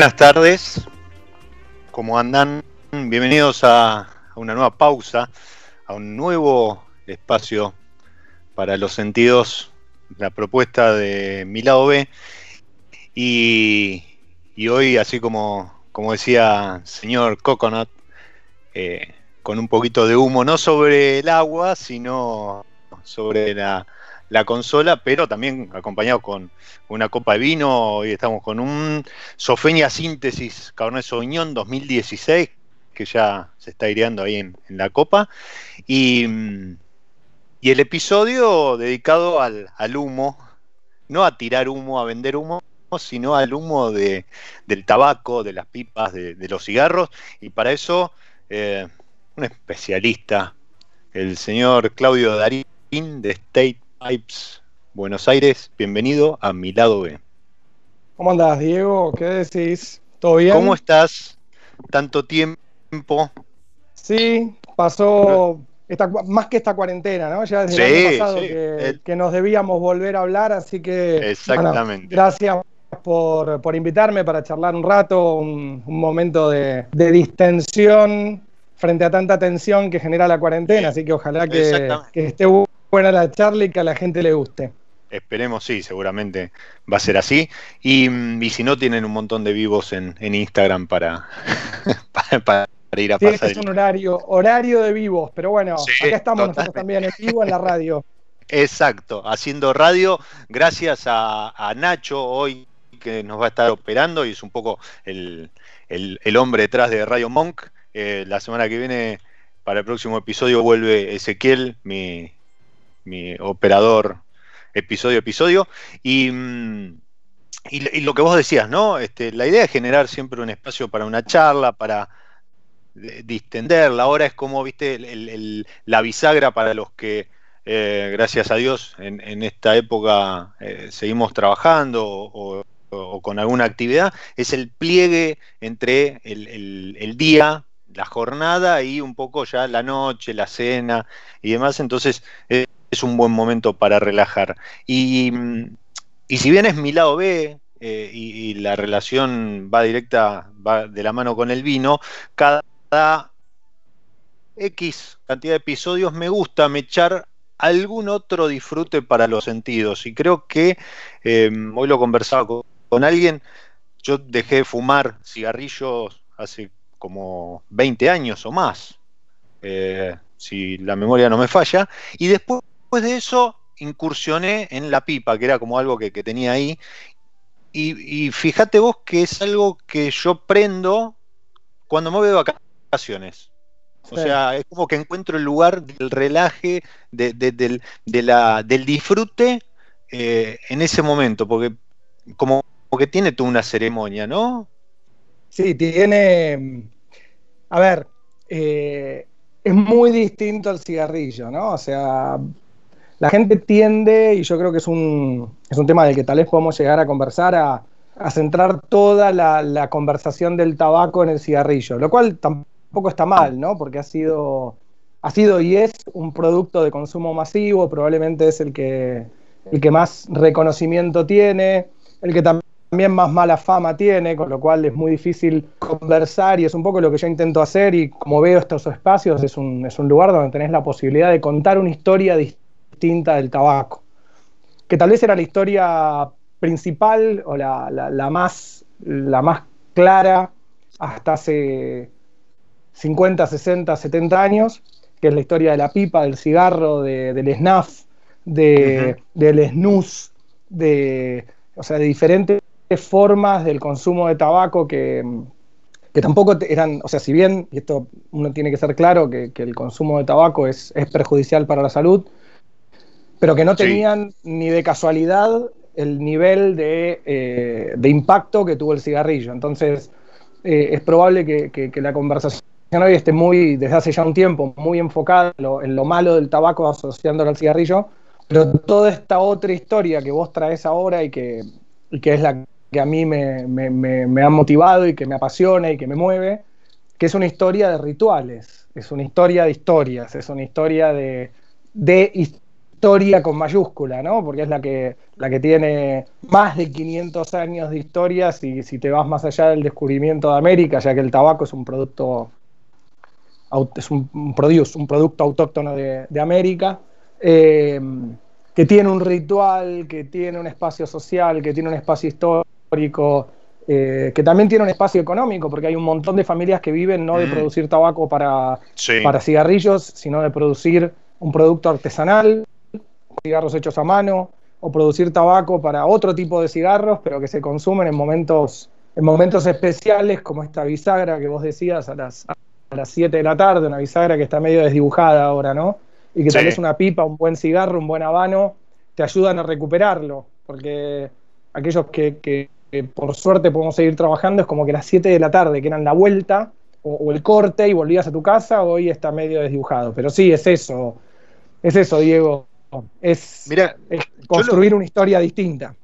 Buenas tardes, ¿cómo andan? Bienvenidos a, a una nueva pausa, a un nuevo espacio para los sentidos, la propuesta de mi lado B. Y, hoy, así como, como decía señor Coconut, eh, con un poquito de humo, no sobre el agua, sino sobre la, la consola, pero también acompañado con una copa de vino. Hoy estamos con un Sofeña Síntesis Cabernet Sauvignon 2016, que ya se está aireando ahí en, la copa. Y, y el episodio dedicado al, al humo, no a tirar humo, a vender humo, sino al humo de, del tabaco, de las pipas, de, de los cigarros. Y para eso, eh, un especialista, el señor Claudio Darín de State Pipes Buenos Aires. Bienvenido a mi lado B. ¿Cómo andás, Diego? ¿Qué decís? ¿Todo bien? ¿Cómo estás? Tanto tiempo. Sí, pasó esta, más que esta cuarentena, ¿no? Ya desde Sí, el año pasado sí. que, El- que nos debíamos volver a hablar, así que Exactamente. bueno, gracias por, por invitarme para charlar un rato, un, un momento de, de distensión frente a tanta tensión que genera la cuarentena, así que ojalá que, que esté buena la charla y que a la gente le guste. Esperemos, sí, seguramente va a ser así. Y, mm, y si no, tienen un montón de vivos en, en Instagram para, para, para ir a Sí, pasar. es un horario, horario de vivos, pero bueno, Sí, acá estamos nosotros también en vivo en la radio. Exacto, haciendo radio, gracias a, a Nacho hoy que nos va a estar operando y es un poco el, el- el hombre detrás de Radio Monk. Eh, la semana que viene, para el próximo episodio, vuelve Ezequiel, mi, mi operador episodio a episodio. Y, mm, y, lo que vos decías, ¿no? Este, la idea es generar siempre un espacio para una charla, para eh, distenderla. Ahora es como, viste, el- la bisagra para los que eh, gracias a Dios, en, esta época eh, seguimos trabajando o, con alguna actividad, es el pliegue entre el, día, la jornada y un poco ya la noche, la cena y demás. Entonces es un buen momento para relajar. Y, y si bien es mi lado B, eh, y, la relación va directa, va de la mano con el vino, cada X cantidad de episodios me gusta me echar algún otro disfrute para los sentidos. Y creo que eh, hoy lo conversaba con, con alguien, yo dejé de fumar cigarrillos hace como 20 años o más, eh, si la memoria no me falla, y después de eso incursioné en la pipa, que era como algo que, que tenía ahí, y, y fíjate vos que es algo que yo prendo cuando me voy de vacaciones. O Sí. sea, es como que encuentro el lugar del relaje, de- de- del, de la- del disfrute eh, en ese momento, porque como, como que tiene toda una ceremonia, ¿no? Sí, tiene. A ver, eh, es muy distinto al cigarrillo, ¿no? O sea, la gente tiende, y yo creo que es un, es un tema del que tal vez podamos llegar a conversar, a, a centrar toda la, conversación del tabaco en el cigarrillo, lo cual tampoco está mal, ¿no? Porque ha sido, ha sido y es un producto de consumo masivo, probablemente es el que, el que más reconocimiento tiene, el que también también más mala fama tiene, con lo cual es muy difícil conversar y es un poco lo que yo intento hacer y como veo estos espacios es un, es un lugar donde tenés la posibilidad de contar una historia distinta del tabaco, que tal vez era la historia principal o la, la- la más, la más clara hasta hace 50, 60, 70 años, que es la historia de la pipa, del cigarro, de- del snuff, de, del snus, de, o sea, de diferentes formas del consumo de tabaco que, que tampoco eran, o sea, si bien, y esto uno tiene que ser claro, que, que el consumo de tabaco es, es perjudicial para la salud, pero que no Sí. tenían ni de casualidad el nivel de, eh, de impacto que tuvo el cigarrillo. Entonces, eh, es probable que, que- que la conversación hoy esté muy, desde hace ya un tiempo, muy enfocada en lo, en lo malo del tabaco asociándolo al cigarrillo, pero toda esta otra historia que vos traes ahora y que, y que es la que a mí me, me- me- me ha motivado y que me apasiona y que me mueve, que es una historia de rituales, es una historia de historias, es una historia de, de historia con mayúscula, ¿no? Porque es la que, la que tiene más de 500 años de historia si, si te vas más allá del descubrimiento de América, ya que el tabaco es un producto es un, un produce, un producto autóctono de, de América, eh, que tiene un ritual, que tiene un espacio social, que tiene un espacio histórico, eh, que también tiene un espacio económico, porque hay un montón de familias que viven no de producir tabaco para, Sí. para cigarrillos, sino de producir un producto artesanal, cigarros hechos a mano, o producir tabaco para otro tipo de cigarros, pero que se consumen en momentos, en momentos especiales, como esta bisagra que vos decías a las, a las 7 de la tarde, una bisagra que está medio desdibujada ahora, ¿no? Y que tal vez una pipa, un buen cigarro, un buen habano, te ayudan a recuperarlo, porque aquellos que, que- que por suerte podemos seguir trabajando es como que las 7 de la tarde, que eran la vuelta, o, o el corte y volvías a tu casa, hoy está medio desdibujado. Pero sí, es eso, es eso, Diego. Es, Mira, es construir una historia distinta.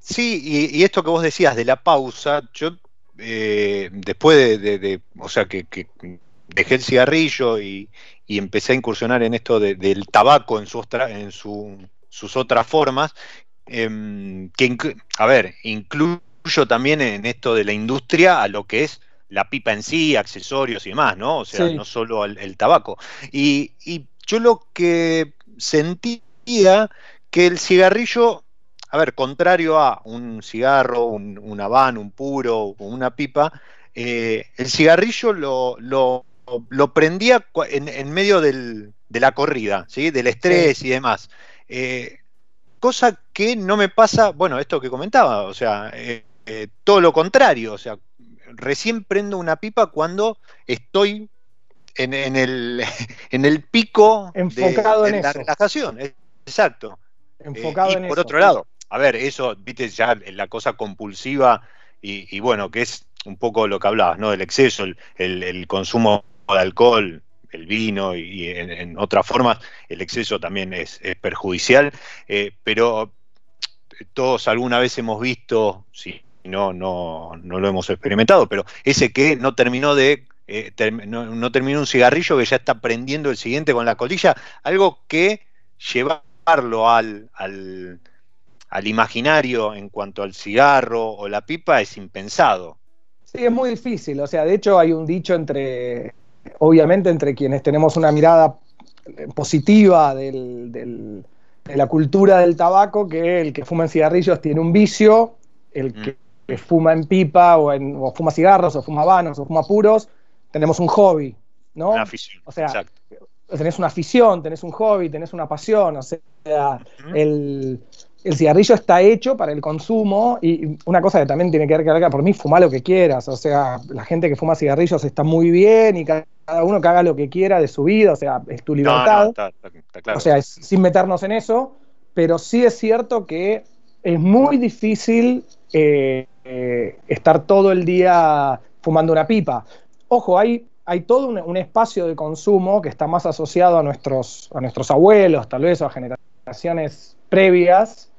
Sí, y, y esto que vos decías de la pausa, yo eh, después de, de- de- o sea, que, que dejé el cigarrillo y, y empecé a incursionar en esto de- del tabaco en, sus tra- en su- sus otras formas, em, que, a ver, incluyo también en esto de la industria a lo que es la pipa en sí, accesorios y demás, ¿no? O sea, Sí. no solo el, el tabaco. Y, y yo lo que que el cigarrillo a ver, contrario a un cigarro, un, un habano, un puro o una pipa, eh, el cigarrillo lo, lo lo prendía en, en medio del- de la corrida, ¿sí? del estrés y demás. Eh, cosa que no me pasa, bueno, esto que comentaba, o sea, eh, todo lo contrario, o sea, recién prendo una pipa cuando estoy en, en el, en el pico de- Enfocado de, en la eso. relajación, exacto. Enfocado Eh, y en por eso. otro lado, a ver, eso, viste, ya la cosa compulsiva y, y bueno, que es un poco lo que hablabas, ¿no? Del exceso, el, el- el consumo de alcohol, el vino y, en, en otras formas, el exceso también es, es perjudicial, eh, pero todos alguna vez hemos visto, si no, no, no lo hemos experimentado, pero ese que no terminó de... eh, term- no, no terminó un cigarrillo que ya está prendiendo el siguiente con la colilla, algo que llevarlo al, al, al imaginario en cuanto al cigarro o la pipa es impensado. Sí, es muy difícil. O sea, de hecho hay un dicho entre, obviamente, entre quienes tenemos una mirada positiva del- del- de la cultura del tabaco, que el que fuma en cigarrillos tiene un vicio, el que, que fuma en pipa o, en- o fuma cigarros o fuma vanos o fuma puros, tenemos un hobby, ¿no? Una afición. O sea, Exacto. Tenés una afición, tenés un hobby, tenés una pasión, o sea, el, el cigarrillo está hecho para el consumo y una cosa que también tiene que ver que por mí, fuma lo que quieras, o sea, la gente que fuma cigarrillos está muy bien y ca- cada uno que haga lo que quiera de su vida, o sea, es tu No, libertad. no, está, está- está claro. O sea, es- sin meternos en eso, pero sí es cierto que es muy difícil eh, eh, estar todo el día fumando una pipa. Ojo, hay, hay todo un, un espacio de consumo que está más asociado a nuestros, a nuestros abuelos, tal vez, o a generaciones previas,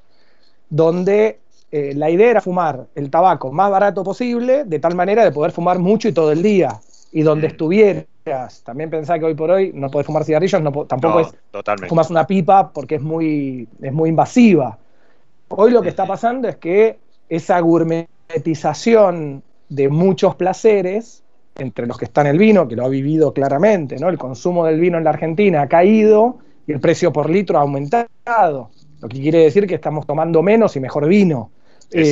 donde eh, la idea era fumar el tabaco más barato posible, de tal manera de poder fumar mucho y todo el día, y donde Mm. estuvieras. También pensá que hoy por hoy no podés fumar cigarrillos, no po- tampoco No, es totalmente. fumas una pipa porque es muy, es muy invasiva. Hoy lo que está pasando es que esa gourmetización de muchos placeres, entre los que está en el vino, que lo ha vivido claramente, ¿no? El consumo del vino en la Argentina ha caído y el precio por litro ha aumentado, lo que quiere decir que estamos tomando menos y mejor vino. Eh,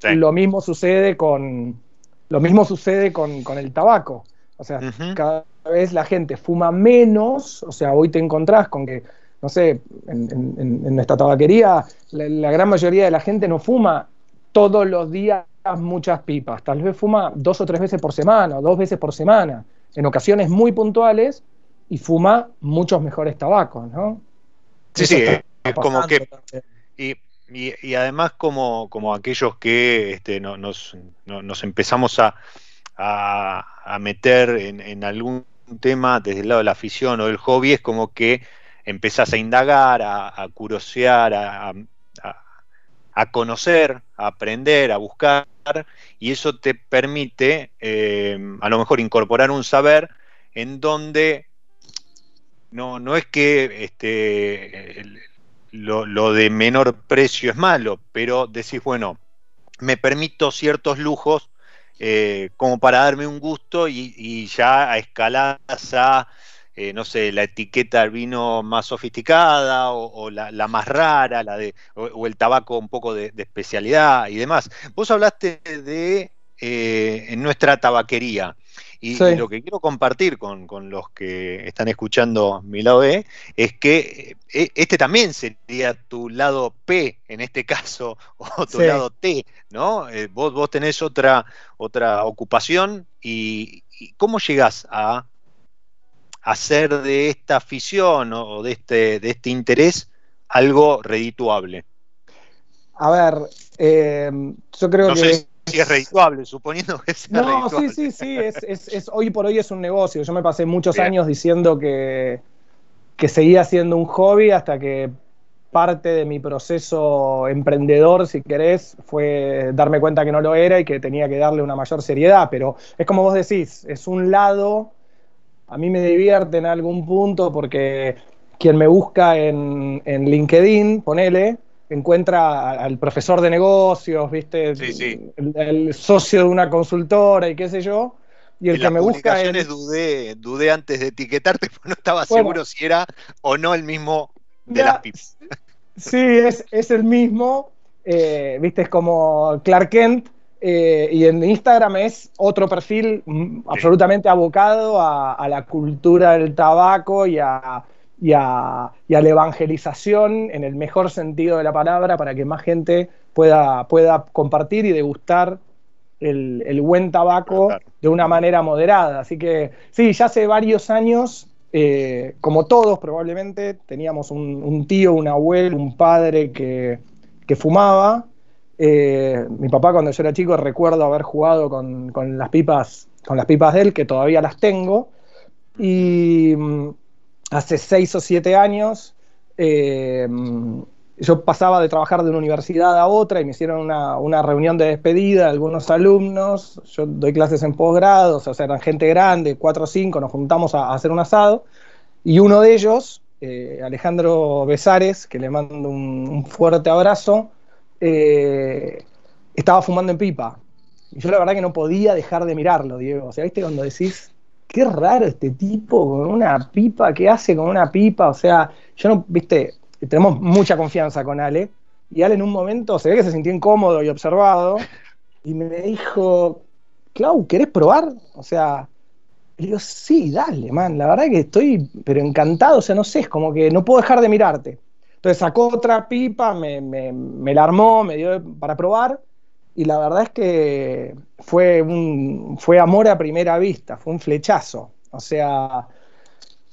sí. Lo mismo sucede con lo mismo sucede con, con el tabaco. O sea, cada vez la gente fuma menos, o sea, hoy te encontrás con que, no sé, en, en- en- en nuestra tabaquería, la, la gran mayoría de la gente no fuma todos los días muchas pipas, tal vez fuma dos o tres veces por semana, o dos veces por semana, en ocasiones muy puntuales, y fuma muchos mejores tabacos, ¿no? Sí, Eso sí, es como que. Y, y- y además como, como aquellos que este, no- nos, no- nos empezamos a, a- a meter en, en algún tema desde el lado de la afición o del hobby, es como que empezás a indagar, a, a curiosear, a- a conocer, a aprender, a buscar, y eso te permite eh, a lo mejor incorporar un saber en donde no, no es que este, lo, lo de menor precio es malo, pero decís, bueno, me permito ciertos lujos eh, como para darme un gusto y, ya escalás a, eh, no sé, la etiqueta del vino más sofisticada o, o la, la más rara, la de, o, o el tabaco un poco de, de especialidad y demás. Vos hablaste de eh, nuestra tabaquería. Y, Sí. lo que quiero compartir con, con los que están escuchando mi lado B es que eh, este también sería tu lado P en este caso, o tu Sí. lado T, ¿no? Eh, vos, vos tenés otra, otra ocupación y, y ¿cómo llegás a hacer de esta afición o de este, de este interés algo redituable? A ver, eh, yo creo No que... sé si es redituable, suponiendo que sea No, sí, redituable. sí, sí, es, es- es- hoy por hoy es un negocio. Yo me pasé muchos Bien. años diciendo que, que seguía siendo un hobby hasta que parte de mi proceso emprendedor, si querés, fue darme cuenta que no lo era y que tenía que darle una mayor seriedad. Pero es como vos decís, es un lado, a mí me divierte en algún punto porque quien me busca en, en LinkedIn, ponele, encuentra al profesor de negocios, ¿viste? Sí, sí. El, el socio de una consultora y qué sé yo. Y el en que las me busca en, publicaciones dudé, dudé antes de etiquetarte porque no estaba Bueno. seguro si era o no el mismo de Ya, las pipas. Sí, es, es el mismo. eh, Viste, es como Clark Kent Eh, y en Instagram es otro perfil mm, absolutamente abocado a, a, la cultura del tabaco y a, y, a, y a, la evangelización en el mejor sentido de la palabra para que más gente pueda, pueda compartir y degustar el, el buen tabaco de una manera moderada. Así que sí, ya hace varios años eh, como todos probablemente, teníamos un, un, tío, un abuelo, un padre que, que fumaba. Eh, mi papá cuando yo era chico recuerdo haber jugado con, las pipas con las pipas de él, que todavía las tengo. Y mm, hace seis o siete años eh, yo pasaba de trabajar de una universidad a otra y me hicieron una, reunión de despedida de algunos alumnos. Yo doy clases en posgrado, o sea, eran gente grande, cuatro o cinco, nos juntamos a, hacer un asado. Y uno de ellos, eh, Alejandro Besares, que le mando un fuerte abrazo, eh, estaba fumando en pipa. Y yo la verdad que no podía dejar de mirarlo, Diego. O sea, ¿viste cuando decís, qué raro este tipo con una pipa, qué hace con una pipa? O sea, yo no, viste, tenemos mucha confianza con Ale, y Ale en un momento se ve que se sintió incómodo y observado, y me dijo, Clau, ¿querés probar? O sea, le digo, sí, dale, man, la verdad que estoy, pero encantado, o sea, no sé, es como que no puedo dejar de mirarte. Entonces sacó otra pipa, me, me, me la armó, me dio para probar, y la verdad es que fue, un, fue amor a primera vista, fue un flechazo. O sea,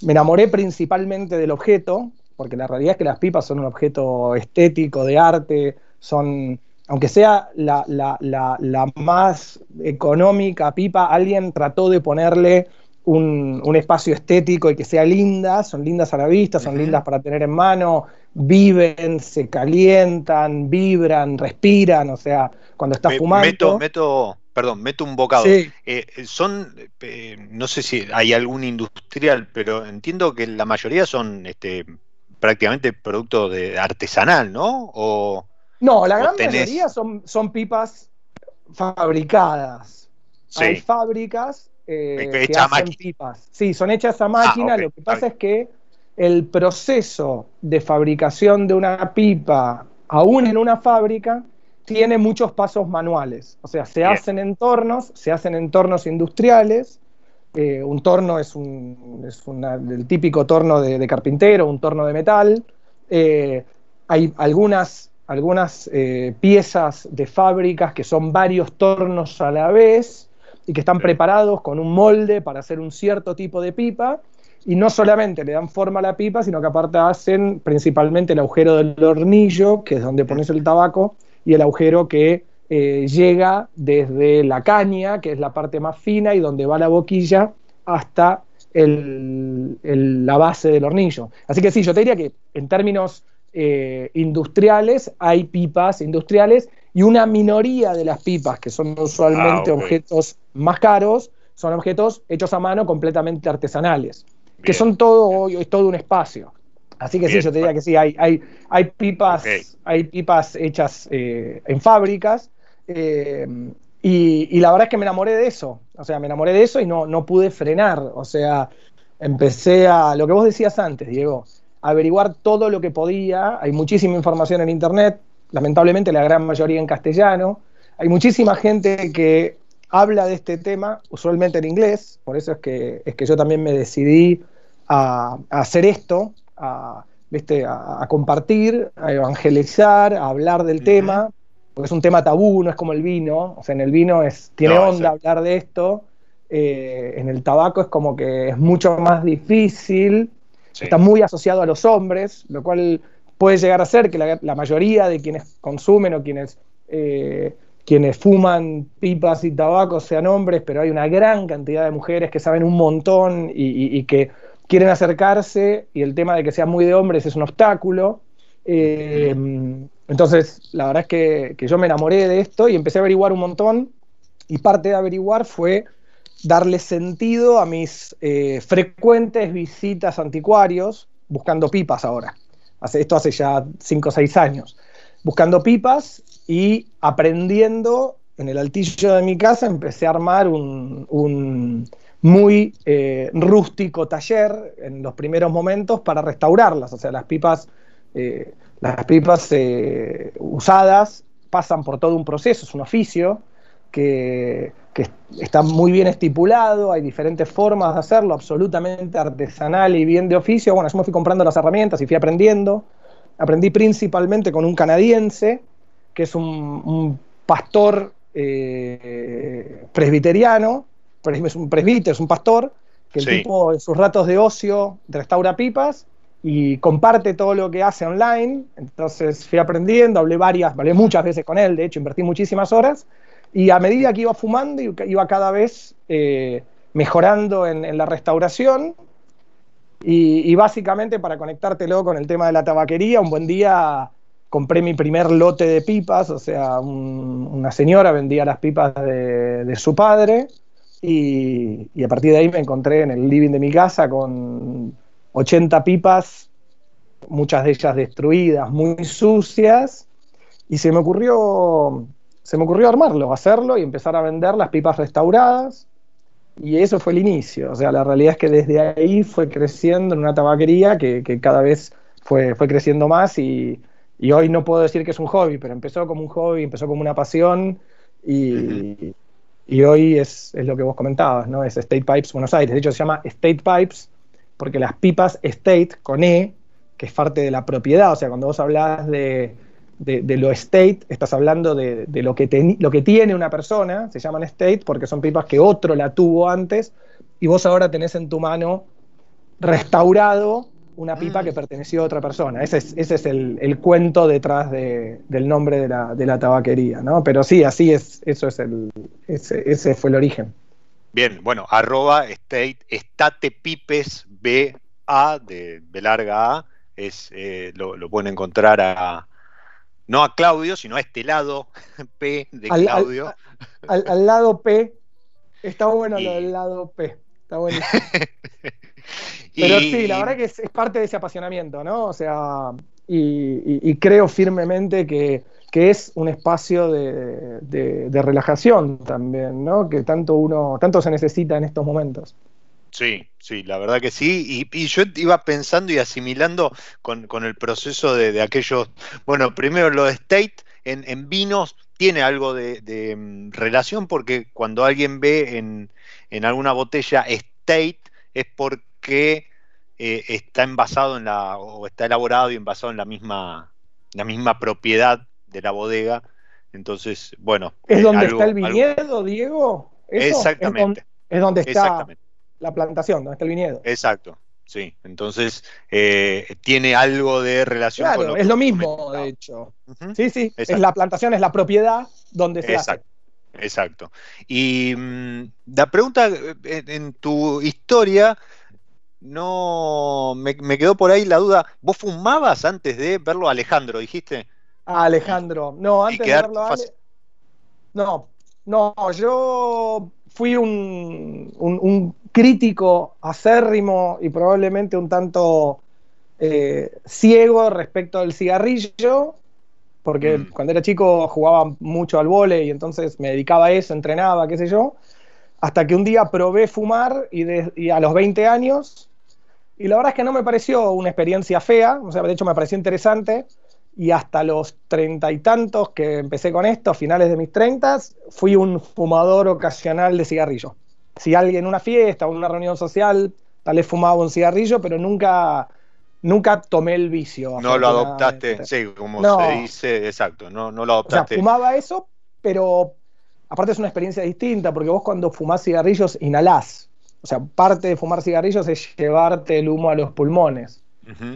me enamoré principalmente del objeto, porque la realidad es que las pipas son un objeto estético, de arte, son, aunque sea la, la, más económica pipa, alguien trató de ponerle un, un, espacio estético y que sea linda, son lindas a la vista, son uh -huh. lindas para tener en mano, viven, se calientan, vibran, respiran, o sea, cuando estás Me, fumando... Meto, meto, perdón, meto un bocado. Sí. Eh, son, eh, no sé si hay algún industrial, pero entiendo que la mayoría son este, prácticamente producto de artesanal, ¿no? O, no, la gran tenés... mayoría son, son pipas fabricadas. Sí. Hay fábricas eh, que hacen pipas. Sí, son hechas a máquina. Ah, okay. Lo que pasa okay. es que el proceso de fabricación de una pipa, aún en una fábrica, tiene muchos pasos manuales. O sea, se Bien. hacen entornos, se hacen entornos industriales. Eh, un torno es, un, es una, el típico torno de, de, carpintero, un torno de metal. Eh, hay algunas, algunas eh, piezas de fábricas que son varios tornos a la vez y que están preparados con un molde para hacer un cierto tipo de pipa. Y no solamente le dan forma a la pipa, sino que aparte hacen principalmente el agujero del hornillo, que es donde pones el tabaco, y el agujero que eh, llega desde la caña, que es la parte más fina y donde va la boquilla, hasta el, el, la base del hornillo. Así que sí, yo te diría que en términos eh, industriales hay pipas industriales y una minoría de las pipas, que son usualmente ah, okay. objetos más caros, son objetos hechos a mano completamente artesanales, Bien. que son todo, es todo un espacio. Así que Bien. sí, yo te diría que sí, hay, hay, hay, pipas, okay. hay pipas hechas eh, en fábricas. Eh, y, y, la verdad es que me enamoré de eso. O sea, me enamoré de eso y no, no pude frenar. O sea, empecé a, lo que vos decías antes, Diego, averiguar todo lo que podía. Hay muchísima información en Internet, lamentablemente la gran mayoría en castellano. Hay muchísima gente que habla de este tema, usualmente en inglés. Por eso es que, es que yo también me decidí a, a hacer esto, a, ¿viste? A, a, compartir, a evangelizar, a hablar del uh -huh. tema, porque es un tema tabú, no es como el vino, o sea, en el vino es, tiene no, onda sí. hablar de esto, eh, en el tabaco es como que es mucho más difícil, sí. está muy asociado a los hombres, lo cual puede llegar a ser que la, mayoría de quienes consumen o quienes, eh, quienes fuman pipas y tabaco sean hombres, pero hay una gran cantidad de mujeres que saben un montón y, que quieren acercarse y el tema de que sean muy de hombres es un obstáculo. Eh, entonces, la verdad es que, que, yo me enamoré de esto y empecé a averiguar un montón y parte de averiguar fue darle sentido a mis eh, frecuentes visitas a anticuarios, buscando pipas ahora. Hace, esto hace ya 5 o 6 años. Buscando pipas y aprendiendo en el altillo de mi casa, empecé a armar un, muy eh, rústico taller en los primeros momentos para restaurarlas. O sea, las pipas, eh, las pipas eh, usadas pasan por todo un proceso, es un oficio. Que, que está muy bien estipulado, hay diferentes formas de hacerlo, absolutamente artesanal y bien de oficio. Bueno, yo me fui comprando las herramientas y fui aprendiendo. Aprendí principalmente con un canadiense, que es un, un pastor eh, presbiteriano, es un presbítero, es un pastor, que el Sí. tipo en sus ratos de ocio restaura pipas y comparte todo lo que hace online. Entonces fui aprendiendo, hablé varias, hablé muchas veces con él, de hecho invertí muchísimas horas. Y a medida que iba fumando, iba cada vez eh, mejorando en, la restauración. Y, básicamente para conectártelo con el tema de la tabaquería, un buen día compré mi primer lote de pipas, o sea, un- una señora vendía las pipas de, su padre y a partir de ahí me encontré en el living de mi casa con 80 pipas, muchas de ellas destruidas, muy sucias, y se me ocurrió, se me ocurrió armarlo, hacerlo y empezar a vender las pipas restauradas. Y eso fue el inicio. O sea, la realidad es que desde ahí fue creciendo en una tabaquería que, que cada vez fue, fue creciendo más y, y hoy no puedo decir que es un hobby, pero empezó como un hobby, empezó como una pasión y, y hoy es, es lo que vos comentabas, ¿no? Es State Pipes Buenos Aires. De hecho, se llama State Pipes porque las pipas State con E, que es parte de la propiedad, o sea, cuando vos hablas de, de, de lo estate, estás hablando de, de lo, que lo que tiene una persona, se llaman estate porque son pipas que otro la tuvo antes y vos ahora tenés en tu mano restaurado una pipa Mm. que perteneció a otra persona. Ese es, ese es el, el cuento detrás de- del nombre de la, de la tabaquería, ¿no? Pero sí, así es, eso es el, ese, ese fue el origen. Bien, bueno, arroba state, estate pipes B A de, B larga A, es, eh, lo, lo pueden encontrar a, no a Claudio, sino a este lado P de Al- Claudio. Al, al lado P, está bueno Y- lo del lado P, está buenísimo. Pero Y- sí, la verdad que es, es parte de ese apasionamiento, ¿no? O sea, y creo firmemente que, que es un espacio de, de- de relajación también, ¿no? Que tanto uno, tanto se necesita en estos momentos. Sí, sí, la verdad que sí. Y, y yo iba pensando y asimilando con, con el proceso de, de aquellos, bueno, primero lo de State en, en vinos tiene algo de, de, mm, relación porque cuando alguien ve en, en alguna botella State es porque eh, está envasado en la, o está elaborado y envasado en la misma, la misma propiedad de la bodega. Entonces, bueno. ¿Es eh, donde algo- está el algo- viñedo, Diego? ¿Eso? Es Exactamente. donde, es donde está Exactamente. La plantación, donde está el viñedo. Exacto, sí. Entonces eh, tiene algo de relación con Claro, lo es que lo mismo, de hecho. Sí, sí, es Exacto. la plantación, es la propiedad donde se hace. Exacto, exacto. Y mm, la pregunta eh, en, tu historia no me, me quedó por ahí la duda. ¿Vos fumabas antes de verlo a Alejandro, dijiste? a Alejandro. No, antes de verlo a. Ale- No, no, yo fui un, un- un crítico acérrimo y probablemente un tanto eh, ciego respecto al cigarrillo, porque Mm. cuando era chico jugaba mucho al vole y entonces me dedicaba a eso, entrenaba, qué sé yo, hasta que un día probé fumar y, de- y a los 20 años, y la verdad es que no me pareció una experiencia fea, o sea, de hecho me pareció interesante, y hasta los treinta y tantos que empecé con esto, finales de mis treintas, fui un fumador ocasional de cigarrillo. Si alguien en una fiesta o en una reunión social, tal vez fumaba un cigarrillo, pero nunca, nunca tomé el vicio. No lo adoptaste, sí, como No. se dice, exacto, no, no lo O sea, adoptaste. fumaba eso, pero aparte es una experiencia distinta, porque vos cuando fumás cigarrillos inhalás. O sea, parte de fumar cigarrillos es llevarte el humo a los pulmones.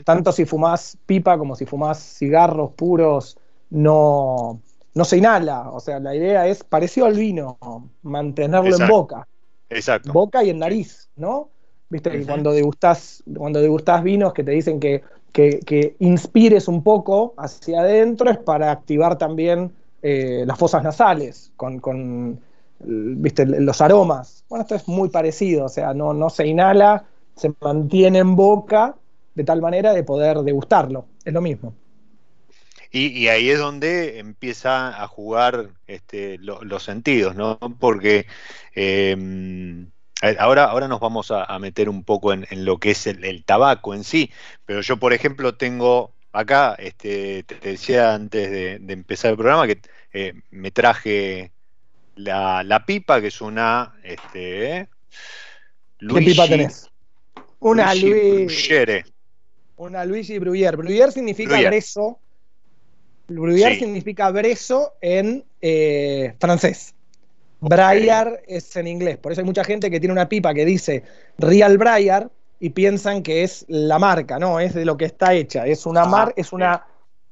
Tanto si fumás pipa como si fumás cigarros puros, no, no se inhala. O sea, la idea es, parecido al vino, mantenerlo en boca. Exacto. Boca y en nariz, ¿no? Viste, y cuando degustás, cuando degustás vinos que te dicen que, que, que inspires un poco hacia adentro es para activar también eh, las fosas nasales con, con, viste, los aromas. Bueno, esto es muy parecido, o sea, no, no se inhala, se mantiene en boca de tal manera de poder degustarlo. Es lo mismo. Y, y ahí es donde empieza a jugar este, lo- los sentidos, ¿no? Porque eh, a- ahora, ahora nos vamos a, a meter un poco en, en lo que es el, el tabaco en sí, pero yo, por ejemplo, tengo acá, este, te decía antes de, de empezar el programa que eh, me traje la, la pipa, que es una. Este, ¿Qué pipa tenés? Una Luigi Luigi. Una Luigi Bruyère. Bruyère significa Bruyère. brezo. Bruyère Sí. significa brezo en eh, francés. Briar es en inglés. Por eso hay mucha gente que tiene una pipa que dice Real Briar y piensan que es la marca, no, es de lo que está hecha. Es una Ah, mar, es una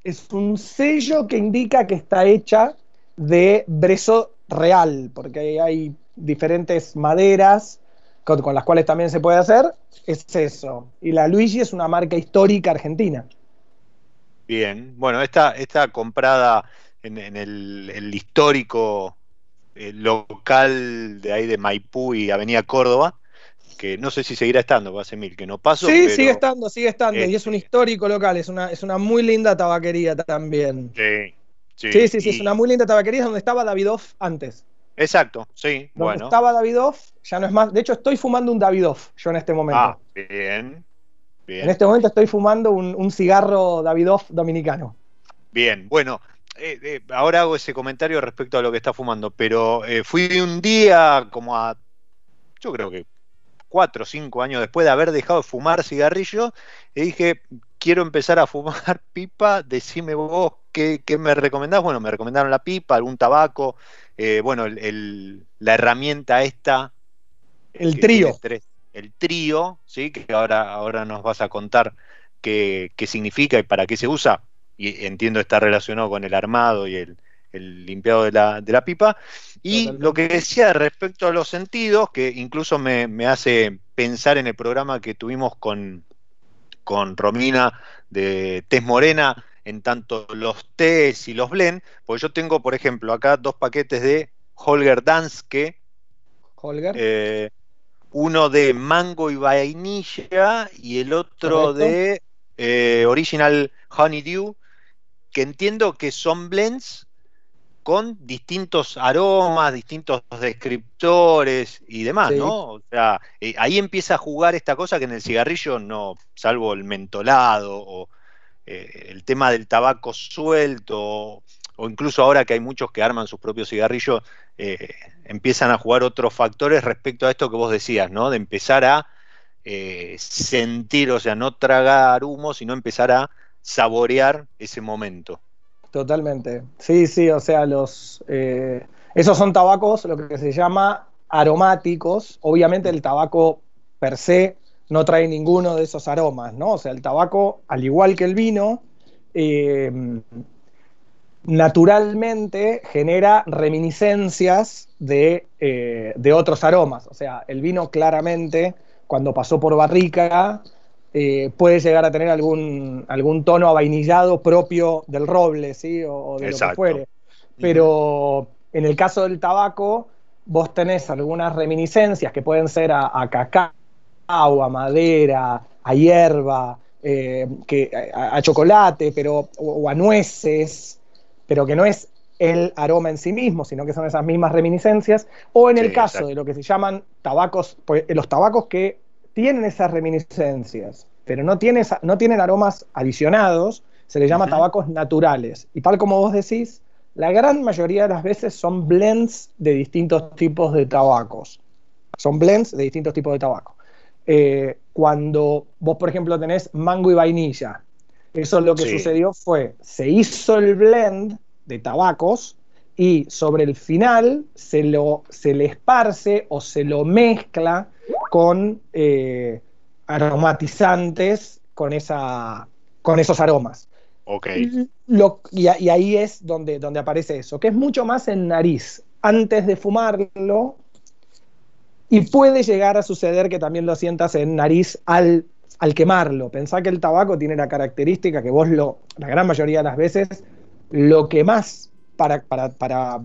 es un sello que indica que está hecha de brezo real, porque hay diferentes maderas con, con las cuales también se puede hacer. Es eso. Y la Luigi es una marca histórica argentina. Bien, bueno, esta, esta comprada en, en el, el histórico eh, local de ahí de Maipú y Avenida Córdoba, que no sé si seguirá estando, hace mil que no paso. sí, pero- sigue estando, sigue estando. y es un Este- histórico local, es una, es una muy linda tabaquería también. Sí, sí, Sí, sí, es una muy linda tabaquería, es donde estaba Davidoff antes. Exacto, sí, Donde bueno. estaba Davidoff, ya no es más. De hecho, estoy fumando un Davidoff yo en este momento. Ah, bien, bien. En este momento estoy fumando un, un cigarro Davidoff dominicano. Bien, bueno, eh, eh, ahora hago ese comentario respecto a lo que está fumando, pero eh, fui un día como a, yo creo que cuatro o cinco años después de haber dejado de fumar cigarrillo, y dije, quiero empezar a fumar pipa, decime vos qué, qué me recomendás. Bueno, me recomendaron la pipa, algún tabaco, eh, bueno, el- el- la herramienta esta. El trío. tres- el trío, ¿sí? que ahora, ahora nos vas a contar qué, qué significa y para qué se usa. Y entiendo está relacionado con el armado y el, el limpiado de la, de la pipa. Y Totalmente. lo que decía respecto a los sentidos, que incluso me, me hace pensar en el programa que tuvimos con, con Romina de Tez Morena, en tanto los tés y los blend, pues yo tengo, por ejemplo, acá dos paquetes de Holger Danske, Holger. eh, uno de mango y vainilla y el otro Correcto. de eh, Original Honeydew, que entiendo que son blends con distintos aromas, distintos descriptores y demás, Sí. ¿no? O sea, eh, ahí empieza a jugar esta cosa que en el cigarrillo no, salvo el mentolado o eh, el tema del tabaco suelto, o, incluso ahora que hay muchos que arman sus propios cigarrillos, eh, empiezan a jugar otros factores respecto a esto que vos decías, ¿no? De empezar a eh, sentir, o sea, no tragar humo, sino empezar a saborear ese momento. Totalmente. Sí, sí, o sea, los esos son tabacos, lo que se llama aromáticos. Obviamente el tabaco per se no trae ninguno de esos aromas, ¿no? O sea, el tabaco, al igual que el vino, eh, naturalmente genera reminiscencias de, eh, de otros aromas. O sea, el vino claramente, cuando pasó por barrica, eh, puede llegar a tener algún, algún tono avainillado propio del roble, ¿sí? O, o de lo que fuere. Pero en el caso del tabaco, vos tenés algunas reminiscencias que pueden ser a, a cacao, a madera, a hierba, eh, que, a, a chocolate, pero, o, o a nueces, pero que no es el aroma en sí mismo, sino que son esas mismas reminiscencias, o en el Sí, caso exacto. de lo que se llaman tabacos, pues, los tabacos que tienen esas reminiscencias, pero no, tiene esa- no tienen aromas adicionados, se les llama tabacos naturales. Y tal como vos decís, la gran mayoría de las veces son blends de distintos tipos de tabacos. Son blends de distintos tipos de tabaco. Eh, cuando vos, por ejemplo, tenés mango y vainilla, eso lo que Sí. sucedió fue, se hizo el blend de tabacos y sobre el final se, lo, se le esparce o se lo mezcla con eh, aromatizantes con, esa, con esos aromas. Ok, Lo- y, y ahí es donde, donde aparece eso, que es mucho más en nariz. Antes de fumarlo, y puede llegar a suceder que también lo sientas en nariz al, al quemarlo. Pensá que el tabaco tiene la característica que vos lo, la gran mayoría de las veces, lo quemás para, para, para,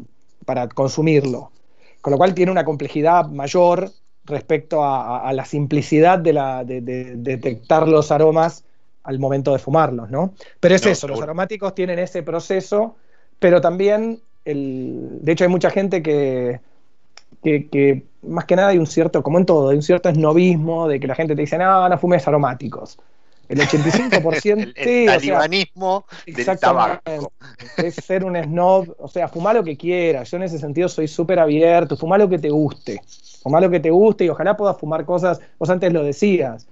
para consumirlo. Con lo cual tiene una complejidad mayor respecto a, a- a la simplicidad de, la, de, de- de detectar los aromas al momento de fumarlos, ¿no? Pero es No, eso, los aromáticos tienen ese proceso, pero también, el, de hecho hay mucha gente que, que, que más que nada hay un cierto, como en todo, hay un cierto esnovismo de que la gente te dice, no, no fumes aromáticos. El 85%. el, el sí, o sea, talibanismo del tabaco. Es ser un snob, o sea, fumá lo que quieras. Yo en ese sentido soy súper abierto, fumá lo que te guste. Fumá lo que te guste y ojalá puedas fumar cosas, vos antes lo decías.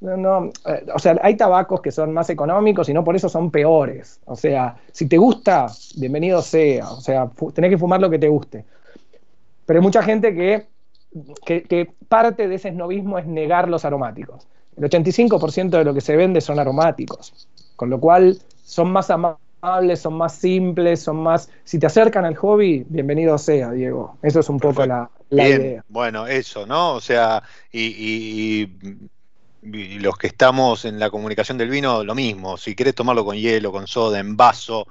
No, no, eh, o sea, hay tabacos que son más económicos y no por eso son peores. O sea, si te gusta, bienvenido sea. O sea, tenés que fumar lo que te guste. Pero hay mucha gente que, que, que parte de ese snobismo es negar los aromáticos. El 85% de lo que se vende son aromáticos. Con lo cual son más amables, son más simples, son más... Si te acercan al hobby, bienvenido sea, Diego. Eso es un poco la, la Bien, idea. bueno, eso, ¿no? O sea, y, y- y- y los que estamos en la comunicación del vino, lo mismo. Si querés tomarlo con hielo, con soda, en vaso,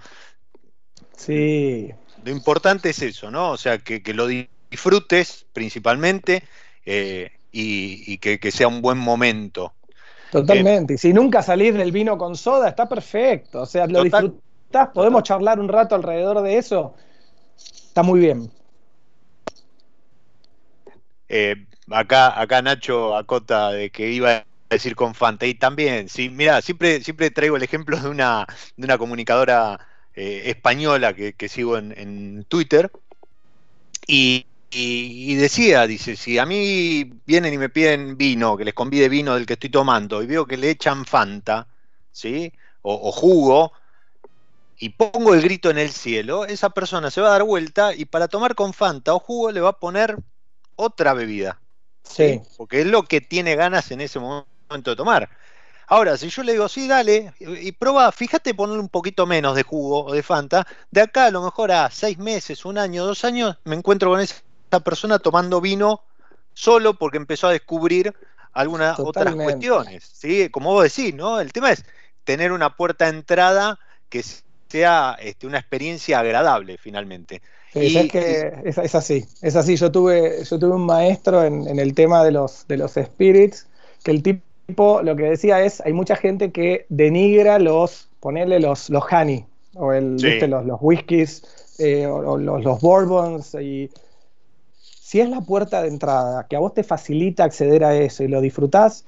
Sí, lo importante es eso, ¿no? O sea, que, que lo disfrutes principalmente eh, y, y que, que sea un buen momento. totalmente. Y si nunca salís del vino con soda, está perfecto. O sea, lo Total. disfrutás, podemos charlar un rato alrededor de eso. Está muy bien. Eh, acá, acá Nacho acota de que iba a decir con. Y también, sí, mira, siempre, siempre traigo el ejemplo de una, de una comunicadora eh, española que, que sigo en, en Twitter. Y, y- y decía, dice, si a mí vienen y me piden vino, que les convide vino del que estoy tomando, y veo que le echan Fanta, ¿sí? O, o jugo, y pongo el grito en el cielo, esa persona se va a dar vuelta y para tomar con Fanta o jugo le va a poner otra bebida. Sí. Porque es lo que tiene ganas en ese momento de tomar. Ahora, si yo le digo, sí, dale, y, y prueba, fíjate ponerle un poquito menos de jugo o de Fanta, de acá a lo mejor a seis meses, un año, dos años, me encuentro con esa persona tomando vino solo porque empezó a descubrir algunas otras cuestiones. ¿sí? Como vos decís, ¿no? El tema es tener una puerta de entrada que sea este, una experiencia agradable finalmente. Sí, Y- es que es, es así, es así. Yo tuve, yo tuve un maestro en, en el tema de los, de los spirits, que el tipo lo que decía es, hay mucha gente que denigra los, ponerle los, los honey, o el, Sí. ¿viste? los, los whiskies, eh, o, o los, los bourbons, y si es la puerta de entrada, que a vos te facilita acceder a eso y lo disfrutás,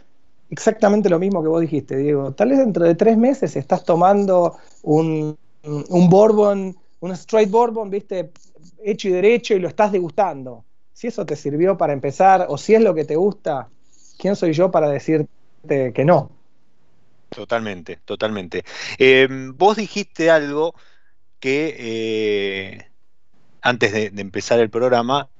exactamente lo mismo que vos dijiste, Diego. Tal vez dentro de tres meses estás tomando un, un bourbon, un straight bourbon, viste, hecho y derecho y lo estás degustando. Si eso te sirvió para empezar o si es lo que te gusta, ¿quién soy yo para decirte que no? Totalmente, totalmente. Eh, vos dijiste algo que eh, antes de empezar el programa,